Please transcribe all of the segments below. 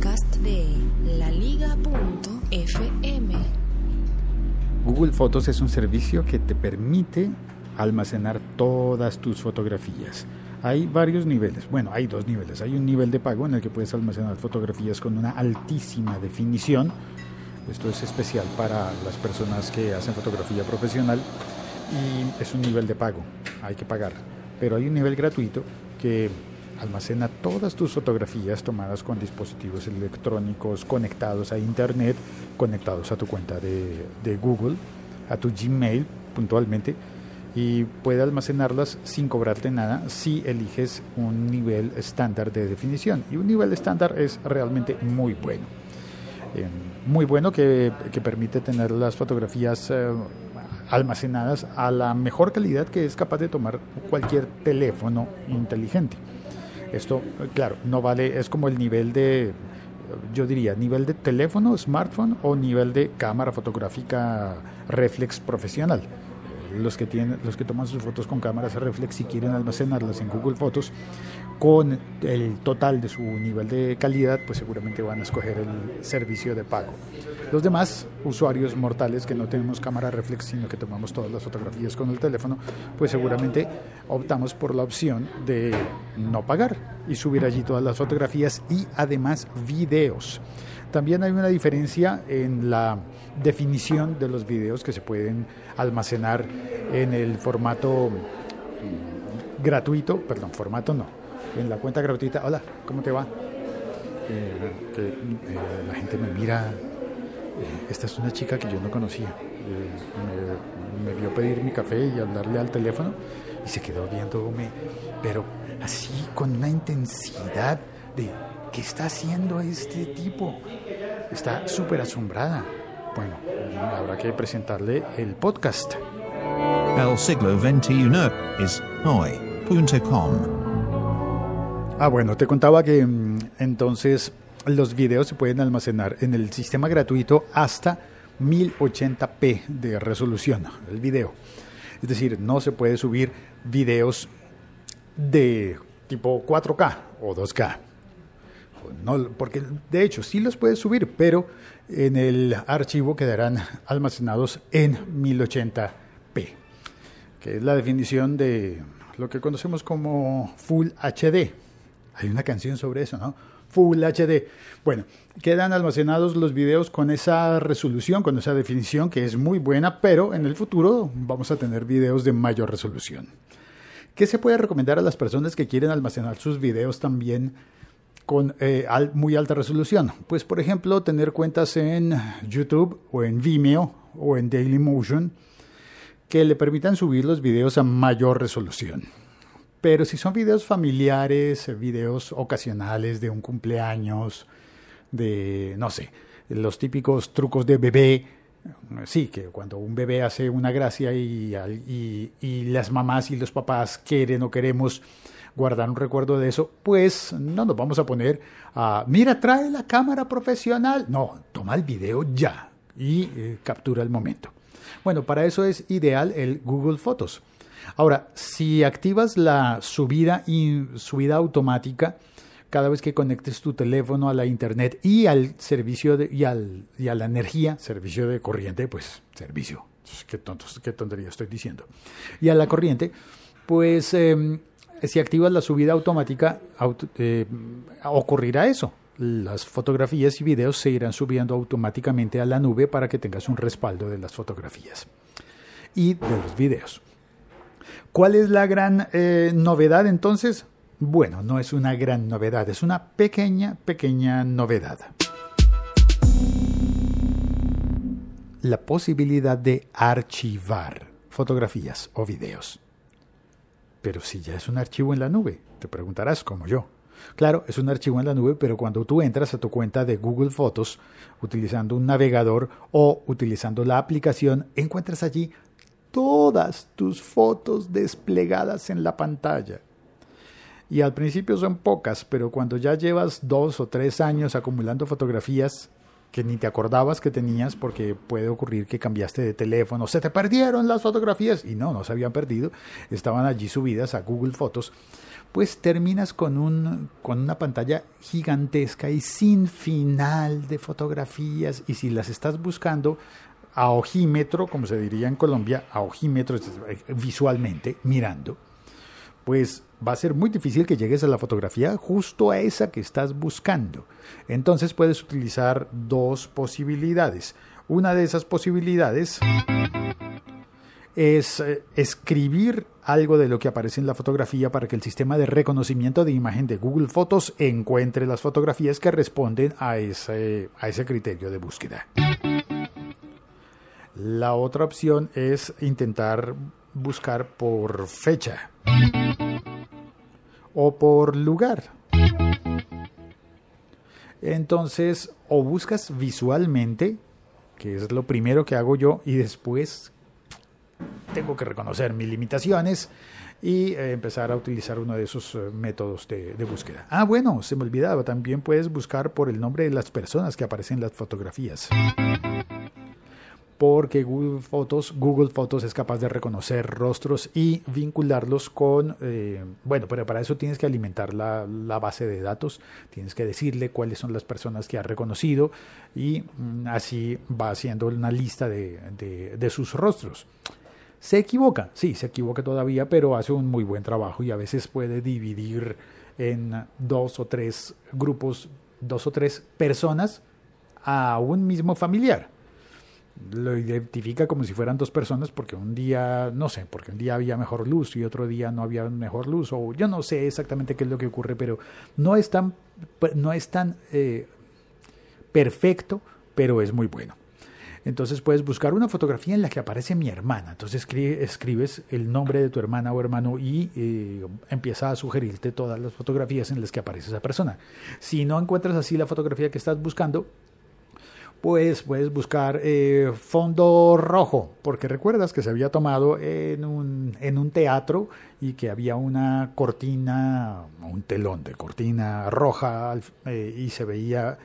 de laliga.fm. Google Fotos es un servicio que te permite almacenar todas tus fotografías. Hay varios niveles, bueno, hay dos niveles. Hay un nivel de pago en el que puedes almacenar fotografías con una altísima definición. Esto es especial para las personas que hacen fotografía profesional y es un nivel de pago, hay que pagar. Pero hay un nivel gratuito que almacena todas tus fotografías tomadas con dispositivos electrónicos conectados a Internet, conectados a tu cuenta de, Google, a tu Gmail puntualmente, y puede almacenarlas sin cobrarte nada si eliges un nivel estándar de definición. Y un nivel estándar es realmente muy bueno. Eh, muy bueno que, que, permite tener las fotografías eh, almacenadas a la mejor calidad que es capaz de tomar cualquier teléfono inteligente. Esto, claro, no vale, es como el nivel de, yo diría, nivel de teléfono, smartphone o nivel de cámara fotográfica reflex profesional. Los que tienen, los que toman sus fotos con cámaras reflex si quieren almacenarlas en Google Fotos con el total de su nivel de calidad, pues seguramente van a escoger el servicio de pago. Los demás usuarios mortales que no tenemos cámara reflex, sino que tomamos todas las fotografías con el teléfono, pues seguramente optamos por la opción de no pagar y subir allí todas las fotografías y además videos. También hay una diferencia en la definición de los videos que se pueden almacenar en el formato gratuito, perdón, formato no, en la cuenta gratuita. Hola, ¿cómo te va? Eh, que, eh, la gente me mira. Eh, esta es una chica que yo no conocía. Me, me, vio pedir mi café y hablarle al teléfono y se quedó viéndome, pero así con una intensidad de ¿qué está haciendo este tipo? Está súper asombrada. Bueno, habrá que presentarle el podcast. El siglo XXI es hoy.com. Ah, bueno, te contaba que mm, entonces los videos se pueden almacenar en el sistema gratuito hasta 1080p de resolución, el video. Es decir, no se puede subir videos de tipo 4K o 2K no, porque de hecho sí los puedes subir, pero en el archivo quedarán almacenados en 1080p, que es la definición de lo que conocemos como Full HD. Hay una canción sobre eso, ¿no? Full HD. Bueno, quedan almacenados los videos con esa resolución, con esa definición que es muy buena, pero en el futuro vamos a tener videos de mayor resolución. ¿Qué se puede recomendar a las personas que quieren almacenar sus videos también con eh, muy alta resolución. Pues por ejemplo, tener cuentas en YouTube o en Vimeo o en Dailymotion que le permitan subir los videos a mayor resolución. Pero si son videos familiares, videos ocasionales de un cumpleaños, de, no sé, los típicos trucos de bebé, sí, que cuando un bebé hace una gracia y las mamás y los papás quieren o queremos guardar un recuerdo de eso, pues no nos vamos a poner a, mira, trae la cámara profesional. No, toma el video ya y eh, captura el momento. Bueno, para eso es ideal el Google Fotos. Ahora, si activas la subida y subida automática, cada vez que conectes tu teléfono a la internet y al servicio de, y, al, y a la energía, servicio de corriente, pues servicio, qué, qué tontería estoy diciendo, y a la corriente, pues em, si activas la subida automática, eh, ocurrirá eso. Las fotografías y videos se irán subiendo automáticamente a la nube para que tengas un respaldo de las fotografías y de los videos. ¿Cuál es la gran eh, novedad entonces? Bueno, no es una gran novedad, es una pequeña, pequeña novedad. La posibilidad de archivar fotografías o videos. Pero si ya es un archivo en la nube, te preguntarás como yo. Claro, es un archivo en la nube, pero cuando tú entras a tu cuenta de Google Fotos utilizando un navegador o utilizando la aplicación, encuentras allí todas tus fotos desplegadas en la pantalla. Y al principio son pocas, pero cuando ya llevas dos o tres años acumulando fotografías, que ni te acordabas que tenías porque puede ocurrir que cambiaste de teléfono, se te perdieron las fotografías y no, no se habían perdido, estaban allí subidas a Google Fotos, pues terminas con, un, con una pantalla gigantesca y sin final de fotografías. Y si las estás buscando a ojímetro, como se diría en Colombia, a ojímetro visualmente, mirando, pues va a ser muy difícil que llegues a la fotografía justo a esa que estás buscando. Entonces puedes utilizar dos posibilidades. Una de esas posibilidades es eh, escribir algo de lo que aparece en la fotografía para que el sistema de reconocimiento de imagen de Google Fotos encuentre las fotografías que responden a ese, a ese criterio de búsqueda. La otra opción es intentar buscar por fecha o por lugar. Entonces, o buscas visualmente, que es lo primero que hago yo, y después tengo que reconocer mis limitaciones y eh, empezar a utilizar uno de esos eh, métodos de, de, búsqueda. Ah, bueno, se me olvidaba, también puedes buscar por el nombre de las personas que aparecen en las fotografías porque Google Fotos, Google Fotos es capaz de reconocer rostros y vincularlos con, eh, bueno, pero para eso tienes que alimentar la, base de datos, tienes que decirle cuáles son las personas que ha reconocido y mm, así va haciendo una lista de, de sus rostros. Se equivoca, sí, se equivoca todavía, pero hace un muy buen trabajo y a veces puede dividir en dos o tres grupos, dos o tres personas a un mismo familiar lo identifica como si fueran dos personas porque un día, no sé, porque un día había mejor luz y otro día no había mejor luz, o yo no sé exactamente qué es lo que ocurre, pero no es tan, no es tan eh, perfecto, pero es muy bueno. Entonces puedes buscar una fotografía en la que aparece mi hermana. Entonces escribes el nombre de tu hermana o hermano y eh, empieza a sugerirte todas las fotografías en las que aparece esa persona. Si no encuentras así la fotografía que estás buscando, pues puedes buscar eh, fondo rojo, porque recuerdas que se había tomado en un, en un teatro y que había una cortina, un telón de cortina roja eh, y se veía...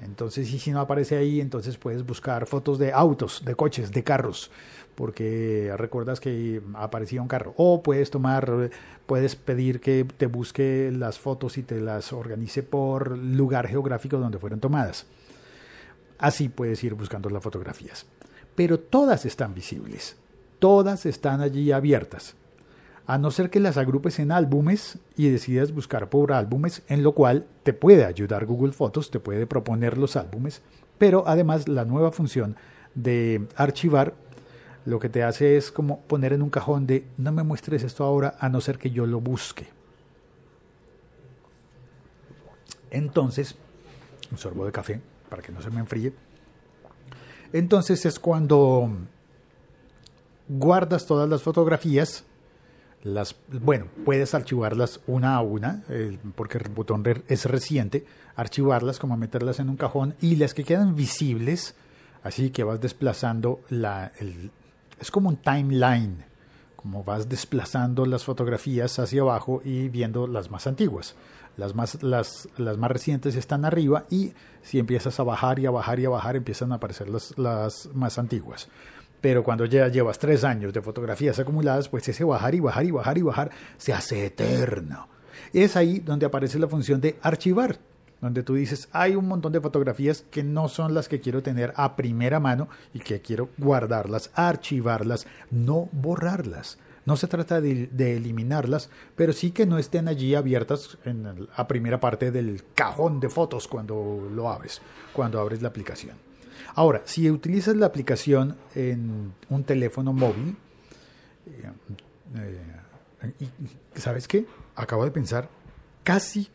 Entonces, y si no aparece ahí, entonces puedes buscar fotos de autos, de coches, de carros, porque recuerdas que aparecía un carro. O puedes tomar, puedes pedir que te busque las fotos y te las organice por lugar geográfico donde fueron tomadas. Así puedes ir buscando las fotografías. Pero todas están visibles, todas están allí abiertas. A no ser que las agrupes en álbumes y decidas buscar por álbumes, en lo cual te puede ayudar Google Fotos, te puede proponer los álbumes, pero además la nueva función de archivar lo que te hace es como poner en un cajón de no me muestres esto ahora a no ser que yo lo busque. Entonces, un sorbo de café para que no se me enfríe. Entonces es cuando guardas todas las fotografías, las, bueno, puedes archivarlas una a una, porque el botón es reciente, archivarlas como meterlas en un cajón y las que quedan visibles, así que vas desplazando la, es como un timeline, como vas desplazando las fotografías hacia abajo y viendo las más antiguas. Las más, las, las más recientes están arriba y si empiezas a bajar y a bajar y a bajar empiezan a aparecer las, las más antiguas. Pero cuando ya llevas tres años de fotografías acumuladas, pues ese bajar y bajar y bajar y bajar se hace eterno. Es ahí donde aparece la función de archivar, donde tú dices, hay un montón de fotografías que no son las que quiero tener a primera mano y que quiero guardarlas, archivarlas, no borrarlas. No se trata de, eliminarlas, pero sí que no estén allí abiertas en la primera parte del cajón de fotos cuando lo abres, cuando abres la aplicación. Ahora, si utilizas la aplicación en un teléfono móvil, eh, eh, ¿sabes qué? Acabo de pensar, casi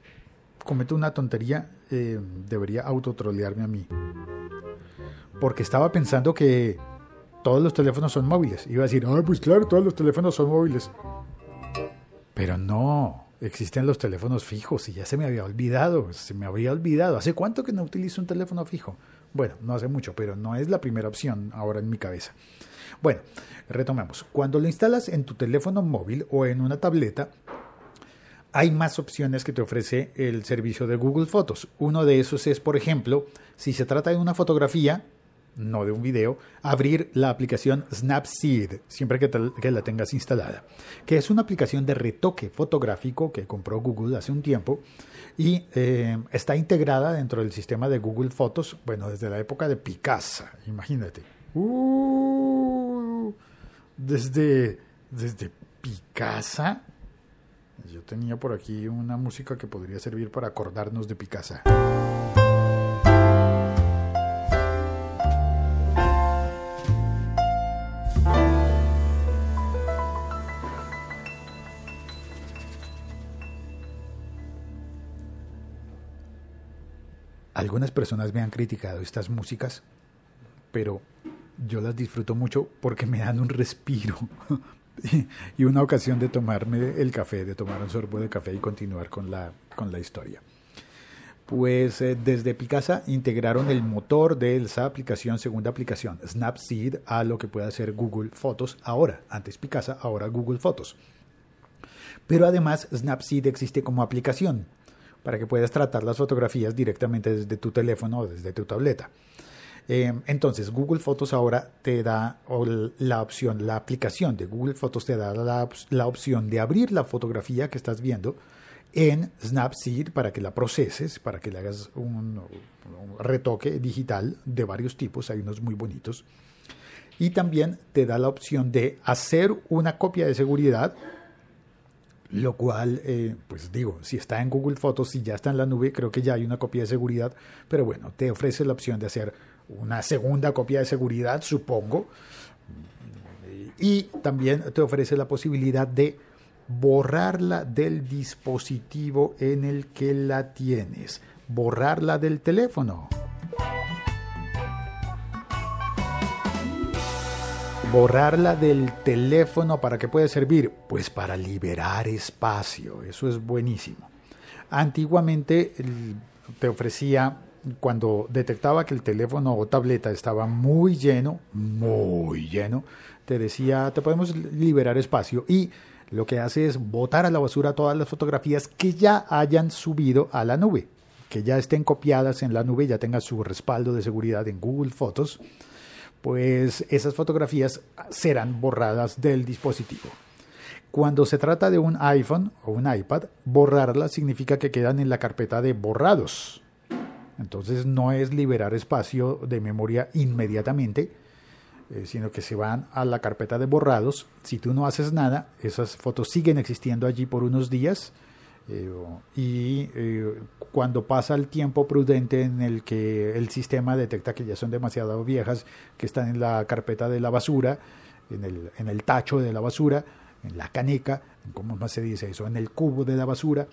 cometo una tontería, eh, debería autotrolearme a mí. Porque estaba pensando que todos los teléfonos son móviles. Iba a decir, ah, pues claro, todos los teléfonos son móviles. Pero no, existen los teléfonos fijos y ya se me había olvidado, se me había olvidado. ¿Hace cuánto que no utilizo un teléfono fijo? Bueno, no hace mucho, pero no es la primera opción ahora en mi cabeza. Bueno, retomemos. Cuando lo instalas en tu teléfono móvil o en una tableta, hay más opciones que te ofrece el servicio de Google Fotos. Uno de esos es, por ejemplo, si se trata de una fotografía, no de un video, abrir la aplicación Snapseed, siempre que, la tengas instalada, que es una aplicación de retoque fotográfico que compró Google hace un tiempo y eh, está integrada dentro del sistema de Google Fotos, bueno, desde la época de Picasa, imagínate. Uh, desde, desde Picasa. Yo tenía por aquí una música que podría servir para acordarnos de Picasa. Algunas personas me han criticado estas músicas, pero yo las disfruto mucho porque me dan un respiro y una ocasión de tomarme el café, de tomar un sorbo de café y continuar con la, con la historia. Pues eh, desde Picasa integraron el motor de esa aplicación, segunda aplicación, Snapseed, a lo que puede hacer Google Fotos ahora. Antes Picasa, ahora Google Fotos. Pero además Snapseed existe como aplicación para que puedas tratar las fotografías directamente desde tu teléfono o desde tu tableta. Eh, entonces, Google Fotos ahora te da la opción, la aplicación de Google Fotos te da la, opción de abrir la fotografía que estás viendo en Snapseed para que la proceses, para que le hagas un, retoque digital de varios tipos, hay unos muy bonitos. Y también te da la opción de hacer una copia de seguridad lo cual, eh, pues digo, si está en Google Fotos, si ya está en la nube, creo que ya hay una copia de seguridad, pero bueno, te ofrece la opción de hacer una segunda copia de seguridad, supongo, y también te ofrece la posibilidad de borrarla del dispositivo en el que la tienes, borrarla del teléfono. Borrarla del teléfono, ¿para qué puede servir? Pues para liberar espacio, eso es buenísimo. Antiguamente te ofrecía, cuando detectaba que el teléfono o tableta estaba muy lleno, muy lleno, te decía, te podemos liberar espacio y lo que hace es botar a la basura todas las fotografías que ya hayan subido a la nube, que ya estén copiadas en la nube, ya tenga su respaldo de seguridad en Google Fotos pues esas fotografías serán borradas del dispositivo. Cuando se trata de un iPhone o un iPad, borrarlas significa que quedan en la carpeta de borrados. Entonces no es liberar espacio de memoria inmediatamente, eh, sino que se van a la carpeta de borrados. Si tú no haces nada, esas fotos siguen existiendo allí por unos días eh, y eh, cuando pasa el tiempo prudente en el que el sistema detecta que ya son demasiado viejas, que están en la carpeta de la basura, en el, en el tacho de la basura, en la caneca, ¿cómo más se dice eso? En el cubo de la basura,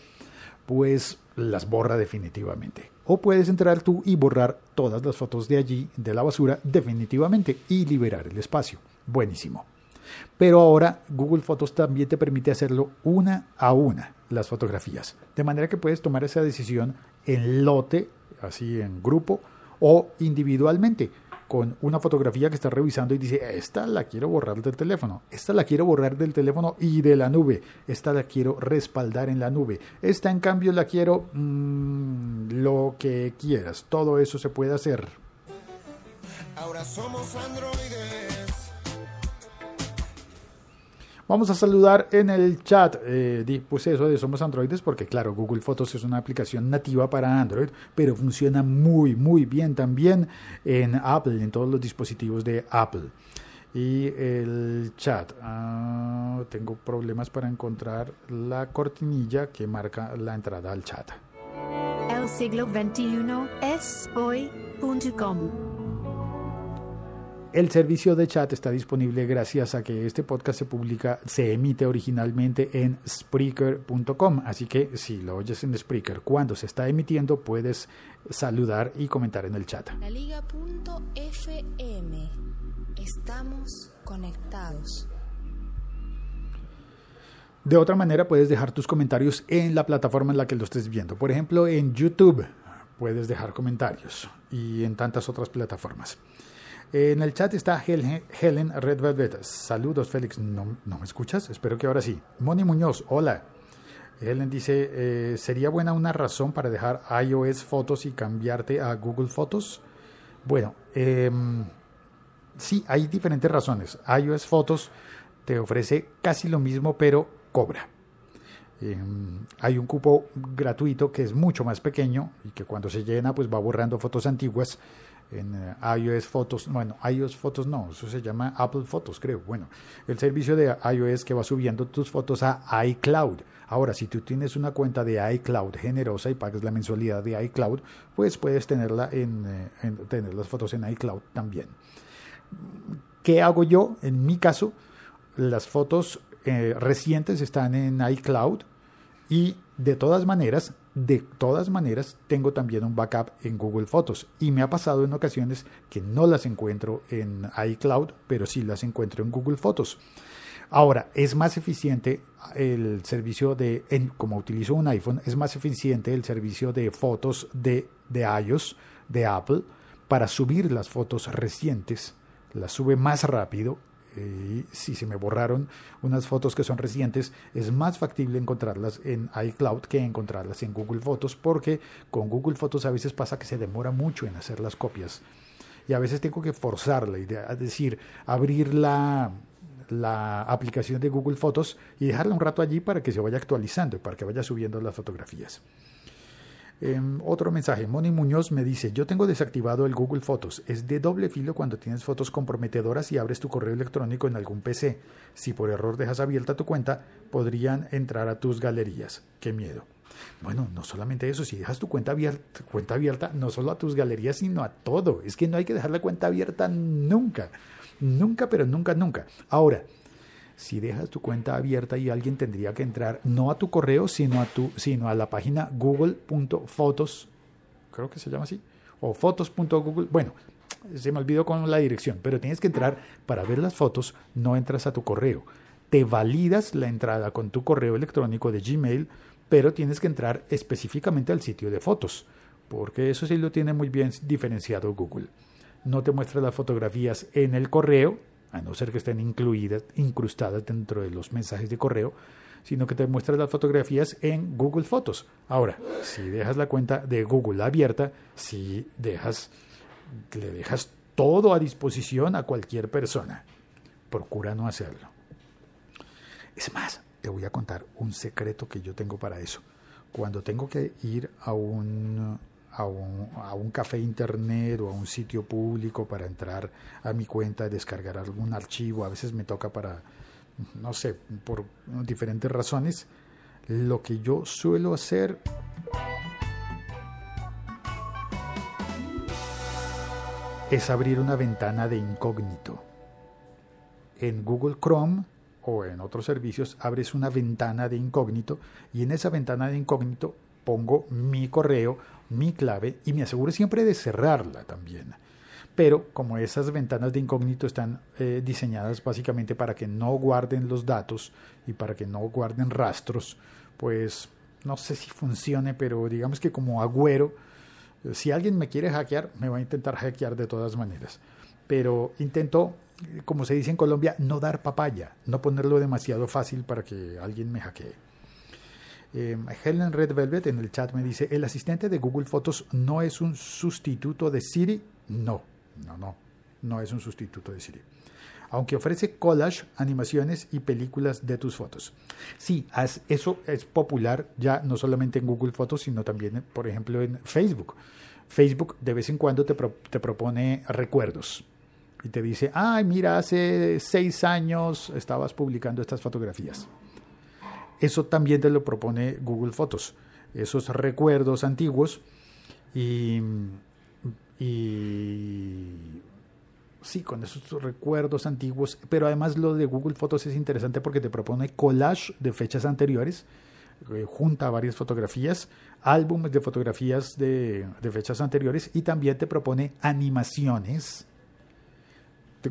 pues las borra definitivamente. O puedes entrar tú y borrar todas las fotos de allí, de la basura, definitivamente y liberar el espacio. Buenísimo. Pero ahora Google Fotos también te permite hacerlo una a una las fotografías. De manera que puedes tomar esa decisión en lote, así en grupo o individualmente, con una fotografía que estás revisando y dice, esta la quiero borrar del teléfono, esta la quiero borrar del teléfono y de la nube, esta la quiero respaldar en la nube, esta en cambio la quiero mm, lo que quieras, todo eso se puede hacer. Ahora somos androides. Vamos a saludar en el chat. Eh, pues eso de Somos Androides, porque claro, Google Fotos es una aplicación nativa para Android, pero funciona muy, muy bien también en Apple, en todos los dispositivos de Apple. Y el chat. Ah, tengo problemas para encontrar la cortinilla que marca la entrada al chat. El siglo XXI es hoy.com. El servicio de chat está disponible gracias a que este podcast se publica, se emite originalmente en Spreaker.com. Así que si lo oyes en Spreaker cuando se está emitiendo, puedes saludar y comentar en el chat. La Liga.fm. Estamos conectados. De otra manera, puedes dejar tus comentarios en la plataforma en la que lo estés viendo. Por ejemplo, en YouTube puedes dejar comentarios y en tantas otras plataformas. En el chat está Helen Red Velvet. Saludos, Félix. ¿No, me escuchas? Espero que ahora sí. Moni Muñoz, hola. Helen dice, eh, ¿sería buena una razón para dejar iOS Fotos y cambiarte a Google Fotos? Bueno, em, sí, hay diferentes razones. iOS Photos te ofrece casi lo mismo, pero cobra. Em, hay un cupo gratuito que es mucho más pequeño y que cuando se llena pues va borrando fotos antiguas en eh, iOS Fotos, bueno, iOS Fotos no, eso se llama Apple Fotos, creo. Bueno, el servicio de iOS que va subiendo tus fotos a iCloud. Ahora, si tú tienes una cuenta de iCloud generosa y pagas la mensualidad de iCloud, pues puedes tenerla en, eh, tener las fotos en iCloud también. ¿Qué hago yo? En mi caso, las fotos eh, recientes están en iCloud y de todas maneras, de todas maneras, tengo también un backup en Google Fotos. Y me ha pasado en ocasiones que no las encuentro en iCloud, pero sí las encuentro en Google Fotos. Ahora, es más eficiente el servicio de, como utilizo un iPhone, es más eficiente el servicio de fotos de, de iOS, de Apple, para subir las fotos recientes. Las sube más rápido eh, si se me borraron unas fotos que son recientes, es más factible encontrarlas en iCloud que encontrarlas en Google Fotos, porque con Google Fotos a veces pasa que se demora mucho en hacer las copias. Y a veces tengo que forzar la es decir, abrir la, la aplicación de Google Fotos y dejarla un rato allí para que se vaya actualizando y para que vaya subiendo las fotografías. Em, otro mensaje, Moni Muñoz me dice, yo tengo desactivado el Google Fotos. Es de doble filo cuando tienes fotos comprometedoras y abres tu correo electrónico en algún PC. Si por error dejas abierta tu cuenta, podrían entrar a tus galerías. Qué miedo. Bueno, no solamente eso, si dejas tu cuenta abierta, cuenta abierta, no solo a tus galerías, sino a todo. Es que no hay que dejar la cuenta abierta nunca. Nunca, pero nunca, nunca. Ahora, si dejas tu cuenta abierta y alguien tendría que entrar no a tu correo, sino a, tu, sino a la página google.fotos, creo que se llama así, o fotos.google, bueno, se me olvidó con la dirección, pero tienes que entrar para ver las fotos, no entras a tu correo. Te validas la entrada con tu correo electrónico de Gmail, pero tienes que entrar específicamente al sitio de fotos, porque eso sí lo tiene muy bien diferenciado Google. No te muestra las fotografías en el correo, a no ser que estén incluidas, incrustadas dentro de los mensajes de correo, sino que te muestras las fotografías en Google Fotos. Ahora, si dejas la cuenta de Google abierta, si dejas, le dejas todo a disposición a cualquier persona, procura no hacerlo. Es más, te voy a contar un secreto que yo tengo para eso. Cuando tengo que ir a un a un, café internet o a un sitio público para entrar a mi cuenta y descargar algún archivo. A veces me toca para, no sé, por diferentes razones. Lo que yo suelo hacer es abrir una ventana de incógnito. En Google Chrome o en otros servicios abres una ventana de incógnito y en esa ventana de incógnito pongo mi correo mi clave y me aseguro siempre de cerrarla también. Pero como esas ventanas de incógnito están eh, diseñadas básicamente para que no guarden los datos y para que no guarden rastros, pues no sé si funcione, pero digamos que como agüero, eh, si alguien me quiere hackear, me va a intentar hackear de todas maneras. Pero intento, como se dice en Colombia, no dar papaya, no ponerlo demasiado fácil para que alguien me hackee. Eh, Helen Red Velvet en el chat me dice, ¿el asistente de Google Fotos no es un sustituto de Siri? No, no, no, no es un sustituto de Siri. Aunque ofrece collage, animaciones y películas de tus fotos. Sí, eso es popular ya no solamente en Google Fotos, sino también, por ejemplo, en Facebook. Facebook de vez en cuando te, te propone recuerdos y te dice, ay, mira, hace seis años estabas publicando estas fotografías. Eso también te lo propone Google Fotos, esos recuerdos antiguos y, sí, con esos recuerdos antiguos, pero además lo de Google Fotos es interesante porque te propone collage de fechas anteriores, eh, junta varias fotografías, álbumes de fotografías de, de, fechas anteriores y también te propone animaciones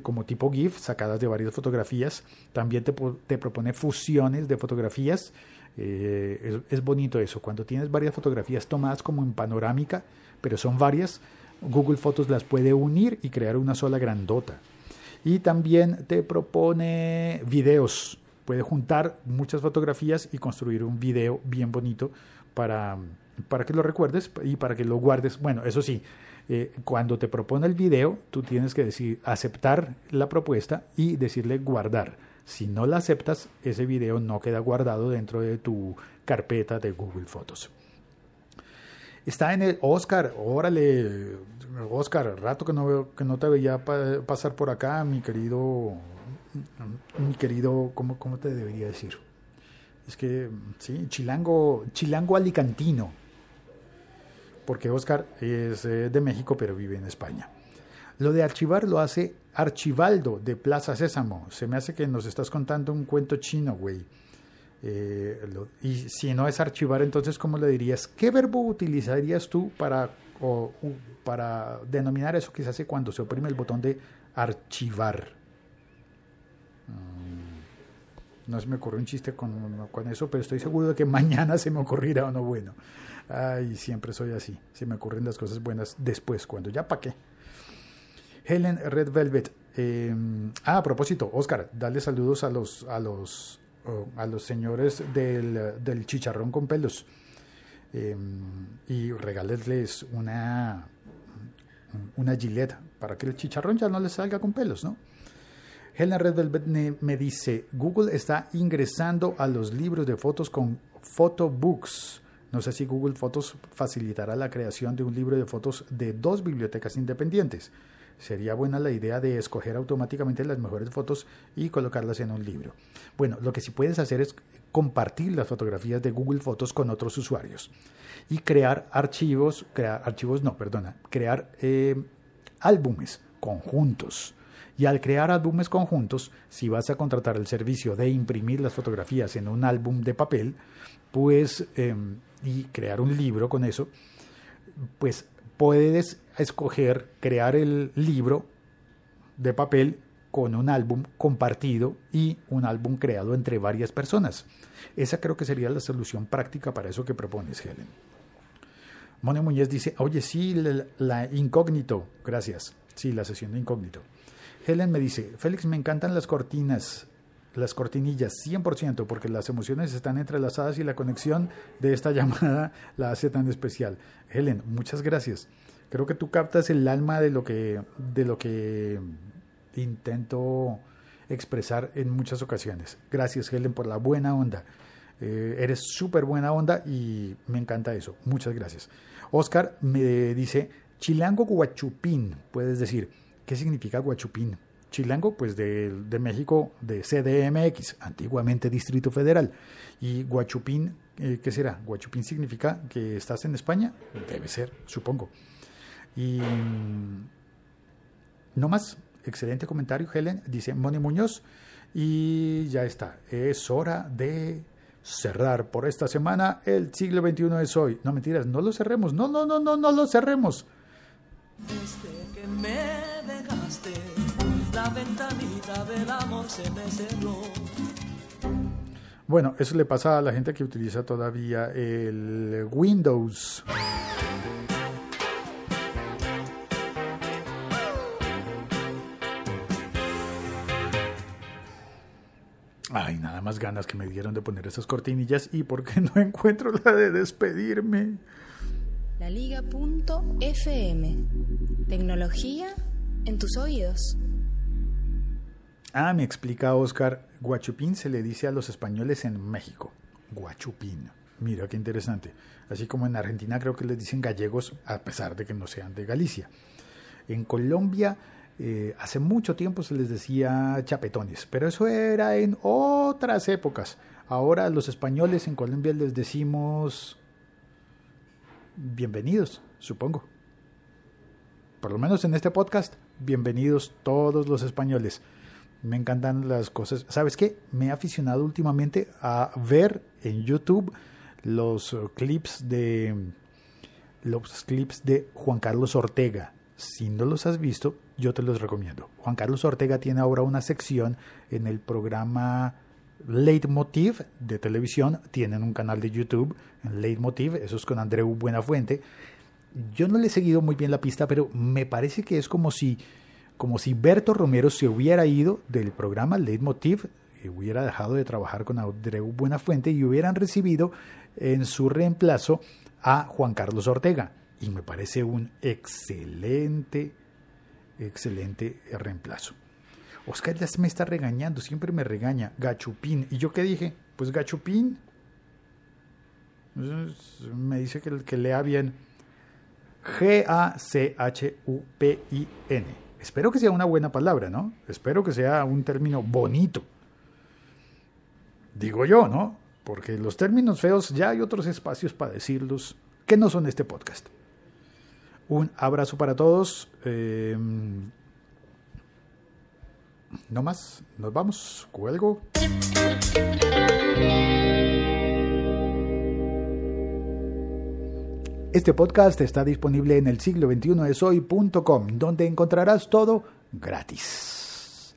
como tipo GIF, sacadas de varias fotografías. También te, te propone fusiones de fotografías. Eh, es, bonito eso. Cuando tienes varias fotografías tomadas como en panorámica, pero son varias, Google Fotos las puede unir y crear una sola grandota. Y también te propone videos. Puede juntar muchas fotografías y construir un video bien bonito para, para que lo recuerdes y para que lo guardes. Bueno, eso sí, eh, cuando te propone el video, tú tienes que decir aceptar la propuesta y decirle guardar. Si no la aceptas, ese video no queda guardado dentro de tu carpeta de Google Fotos. Está en el Oscar, órale, Oscar, rato que no veo, que no te veía pasar por acá, mi querido, mi querido, ¿cómo, cómo te debería decir? Es que, sí, chilango, chilango alicantino, porque Oscar es eh, de México pero vive en España. Lo de archivar lo hace Archivaldo de Plaza Sésamo. Se me hace que nos estás contando un cuento chino, güey. Eh, y si no es archivar, entonces, ¿cómo le dirías? ¿Qué verbo utilizarías tú para, para denominar eso que se hace cuando se oprime el botón de archivar? No se me ocurrió un chiste con, con, eso, pero estoy seguro de que mañana se me ocurrirá uno bueno. Ay, siempre soy así. Se me ocurren las cosas buenas después, cuando ya pa' qué. Helen Red Velvet. Eh, ah, a propósito, Oscar, dale saludos a los, a los a los señores del, chicharrón con pelos em, y regálesles una, una gilet para que el chicharrón ya no les salga con pelos, ¿no? Helen Red Velvet me dice, Google está ingresando a los libros de fotos con photobooks. No sé si Google Fotos facilitará la creación de un libro de fotos de dos bibliotecas independientes sería buena la idea de escoger automáticamente las mejores fotos y colocarlas en un libro. Bueno, lo que sí puedes hacer es compartir las fotografías de Google Fotos con otros usuarios y crear archivos, crear archivos, no, perdona, crear eh, álbumes conjuntos. Y al crear álbumes conjuntos, si vas a contratar el servicio de imprimir las fotografías en un álbum de papel, pues, em, y crear un libro con eso, pues puedes escoger crear el libro de papel con un álbum compartido y un álbum creado entre varias personas. Esa creo que sería la solución práctica para eso que propones, Helen. Mone Muñez dice, oye, sí, la, incógnito, gracias. Sí, la sesión de incógnito. Helen me dice, Félix, me encantan las cortinas, las cortinillas, 100%, porque las emociones están entrelazadas y la conexión de esta llamada la hace tan especial. Helen, muchas gracias. Creo que tú captas el alma de lo que, de lo que intento expresar en muchas ocasiones. Gracias, Helen, por la buena onda. Eh, eres súper buena onda y me encanta eso. Muchas gracias. Oscar me dice, chilango guachupín, puedes decir, ¿qué significa guachupín? Chilango, pues de, de México, de CDMX, antiguamente Distrito Federal. Y guachupín, eh, ¿qué será? Guachupín significa que estás en España, debe ser, supongo. Y no más, excelente comentario, Helen, dice Moni Muñoz. Y ya está, es hora de cerrar por esta semana. El siglo XXI es hoy. No mentiras, no lo cerremos. No, no, no, no, no lo cerremos. Que me dejaste, la ventanita del amor se me cerró. Bueno, eso le pasa a la gente que utiliza todavía el Windows. Ay, nada más ganas que me dieron de poner esas cortinillas y porque no encuentro la de despedirme. La Liga.fm. Tecnología en tus oídos. Ah, me explica Oscar, guachupín se le dice a los españoles en México. Guachupín. Mira qué interesante. Así como en Argentina creo que les dicen gallegos a pesar de que no sean de Galicia. En Colombia eh, hace mucho tiempo se les decía chapetones, pero eso era en otras épocas. Ahora los españoles en Colombia les decimos bienvenidos, supongo. Por lo menos en este podcast, bienvenidos todos los españoles. Me encantan las cosas. ¿Sabes qué? Me he aficionado últimamente a ver en YouTube los clips de los clips de Juan Carlos Ortega. Si no los has visto, yo te los recomiendo. Juan Carlos Ortega tiene ahora una sección en el programa Leitmotiv de televisión. Tienen un canal de YouTube en Leitmotiv, eso es con Andreu Buenafuente. Yo no le he seguido muy bien la pista, pero me parece que es como si, como si Berto Romero se hubiera ido del programa Leitmotiv, y hubiera dejado de trabajar con Andreu Buenafuente y hubieran recibido en su reemplazo a Juan Carlos Ortega. Y me parece un excelente, excelente reemplazo. Oscar ya me está regañando, siempre me regaña. Gachupín. ¿Y yo qué dije? Pues Gachupín. Me dice que lea bien. G-A-C-H-U-P-I-N. Espero que sea una buena palabra, ¿no? Espero que sea un término bonito. Digo yo, ¿no? Porque los términos feos ya hay otros espacios para decirlos que no son este podcast. Un abrazo para todos. Eh, no más, nos vamos. Cuelgo. Este podcast está disponible en el siglo 21 esoy.com, donde encontrarás todo gratis.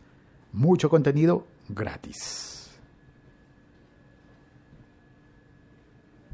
Mucho contenido gratis.